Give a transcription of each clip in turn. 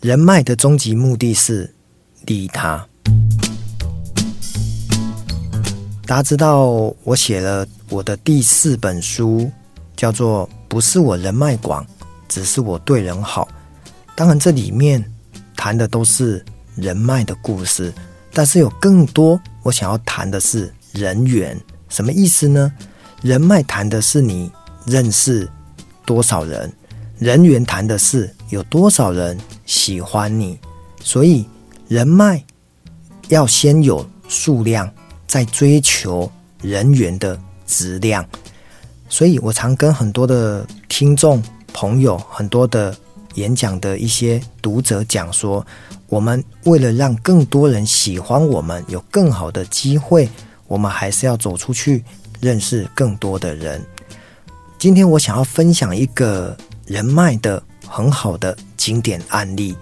人脉的终极目的是利他。大家知道，我写了我的第四本书，叫做《不是我人脉广，只是我对人好》。当然，这里面谈的都是人脉的故事，但是有更多我想要谈的是人缘。什么意思呢？人脉谈的是你认识多少人，人缘谈的是有多少人喜欢你。所以人脉要先有数量，再追求人缘的质量。所以我常跟很多的听众朋友、很多的演讲的一些读者讲说，我们为了让更多人喜欢我们，有更好的机会，我们还是要走出去。认识更多的人。今天我想要分享一个人脉的很好的经典案例。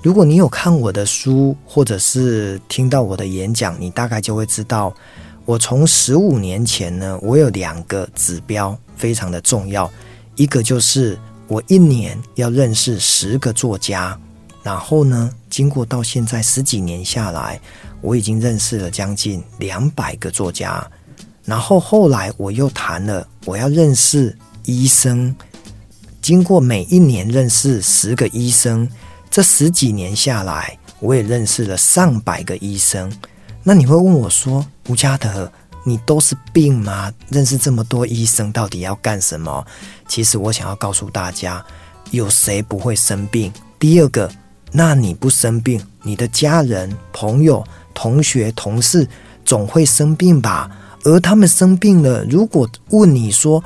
如果你有看我的书，或者是听到我的演讲，你大概就会知道，我从十五年前呢，我有两个指标非常的重要。一个就是我一年要认识十个作家，然后呢，经过到现在十几年下来，我已经认识了将近两百个作家。然后后来我又谈了，我要认识医生。经过每一年认识十个医生，这十几年下来，我也认识了上百个医生。那你会问我说：“吴家德，你都是病吗？认识这么多医生，到底要干什么？”其实我想要告诉大家，有谁不会生病？第二个，那你不生病，你的家人、朋友、同学、同事总会生病吧？而他们生病了，如果问你说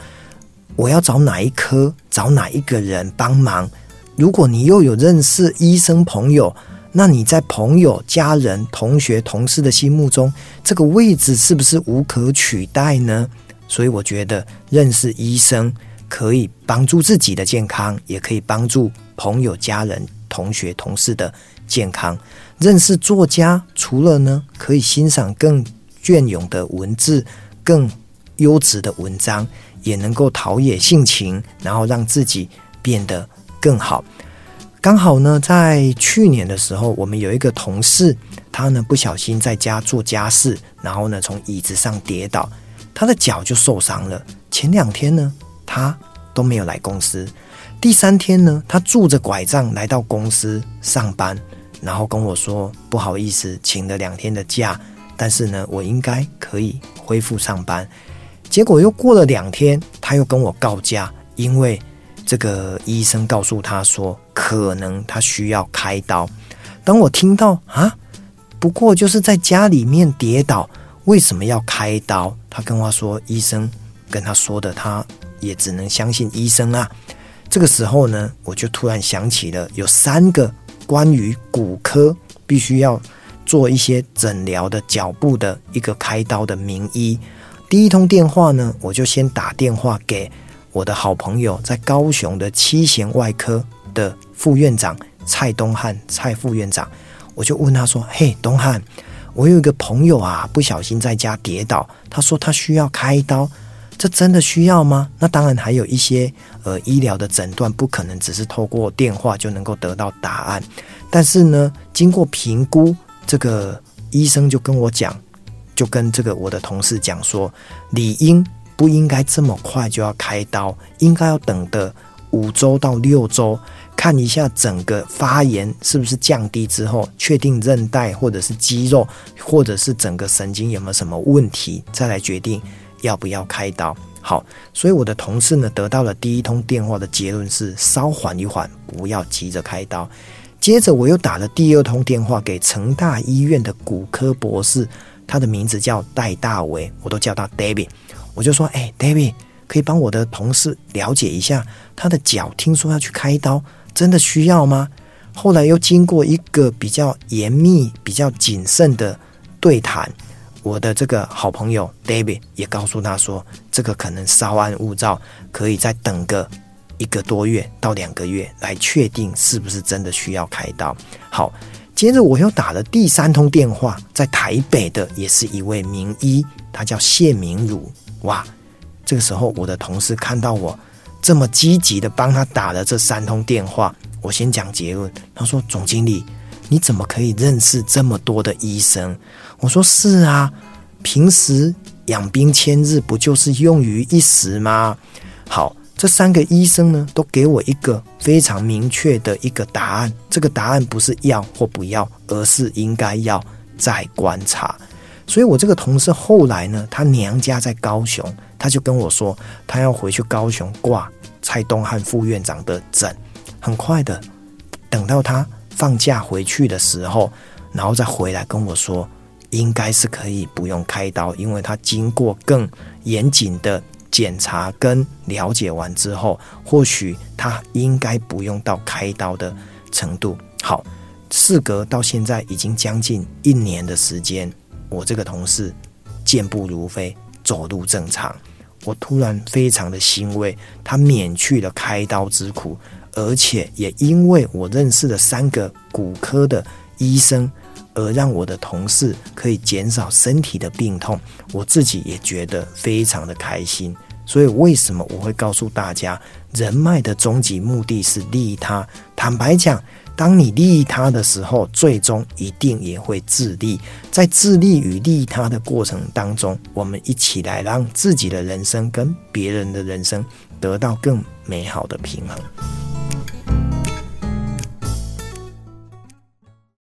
我要找哪一科，找哪一个人帮忙，如果你又有认识医生朋友，那你在朋友、家人、同学、同事的心目中，这个位置是不是无可取代呢？所以我觉得认识医生可以帮助自己的健康，也可以帮助朋友、家人、同学、同事的健康。认识作家，除了呢，可以欣赏更。隽永的文字，更优质的文章，也能够陶冶性情，然后让自己变得更好。刚好呢，在去年的时候，我们有一个同事，他呢不小心在家做家事，然后呢从椅子上跌倒，他的脚就受伤了。前两天呢，他都没有来公司，第三天呢，他拄着拐杖来到公司上班，然后跟我说：“不好意思，请了两天的假。”但是呢，我应该可以恢复上班。结果又过了两天，他又跟我告假，因为这个医生告诉他说，可能他需要开刀。当我听到啊，不过就是在家里面跌倒，为什么要开刀？他跟我说，医生跟他说的，他也只能相信医生啊。这个时候呢，我就突然想起了有三个关于骨科必须要。做一些诊疗的脚步的一个开刀的名医，第一通电话呢，我就先打电话给我的好朋友，在高雄的七贤外科的副院长蔡东汉蔡副院长，我就问他说：“嘿，东汉，我有一个朋友啊，不小心在家跌倒，他说他需要开刀，这真的需要吗？那当然还有一些呃医疗的诊断，不可能只是透过电话就能够得到答案，但是呢，经过评估。”这个医生就跟我讲，就跟这个我的同事讲说，理应不应该这么快就要开刀，应该要等的五周到六周，看一下整个发炎是不是降低之后，确定韧带或者是肌肉或者是整个神经有没有什么问题，再来决定要不要开刀。好，所以我的同事呢得到了第一通电话的结论是稍缓一缓，不要急着开刀。接着我又打了第二通电话给成大医院的骨科博士，他的名字叫戴大为，我都叫他 David。我就说：“哎，David，可以帮我的同事了解一下他的脚，听说要去开刀，真的需要吗？”后来又经过一个比较严密、比较谨慎的对谈，我的这个好朋友 David 也告诉他说：“这个可能稍安勿躁，可以再等个。”一个多月到两个月来确定是不是真的需要开刀。好，接着我又打了第三通电话，在台北的也是一位名医，他叫谢明儒。哇，这个时候我的同事看到我这么积极的帮他打了这三通电话。我先讲结论。他说：“总经理，你怎么可以认识这么多的医生？”我说：“是啊，平时养兵千日，不就是用于一时吗？”好，这三个医生呢，都给我一个非常明确的一个答案。这个答案不是要或不要，而是应该要再观察。所以我这个同事后来呢，他娘家在高雄，他就跟我说，他要回去高雄挂蔡东汉副院长的诊。很快的，等到他放假回去的时候，然后再回来跟我说，应该是可以不用开刀，因为他经过更严谨的检查跟了解完之后，或许他应该不用到开刀的程度。好，事隔到现在已经将近一年的时间。我这个同事健步如飞，走路正常。我突然非常的欣慰，他免去了开刀之苦，而且也因为我认识了三个骨科的医生，而让我的同事可以减少身体的病痛。我自己也觉得非常的开心。所以，为什么我会告诉大家，人脉的终极目的是利他？坦白讲。当你利他的时候，最终一定也会自利。在自利与利他的过程当中，我们一起来让自己的人生跟别人的人生得到更美好的平衡。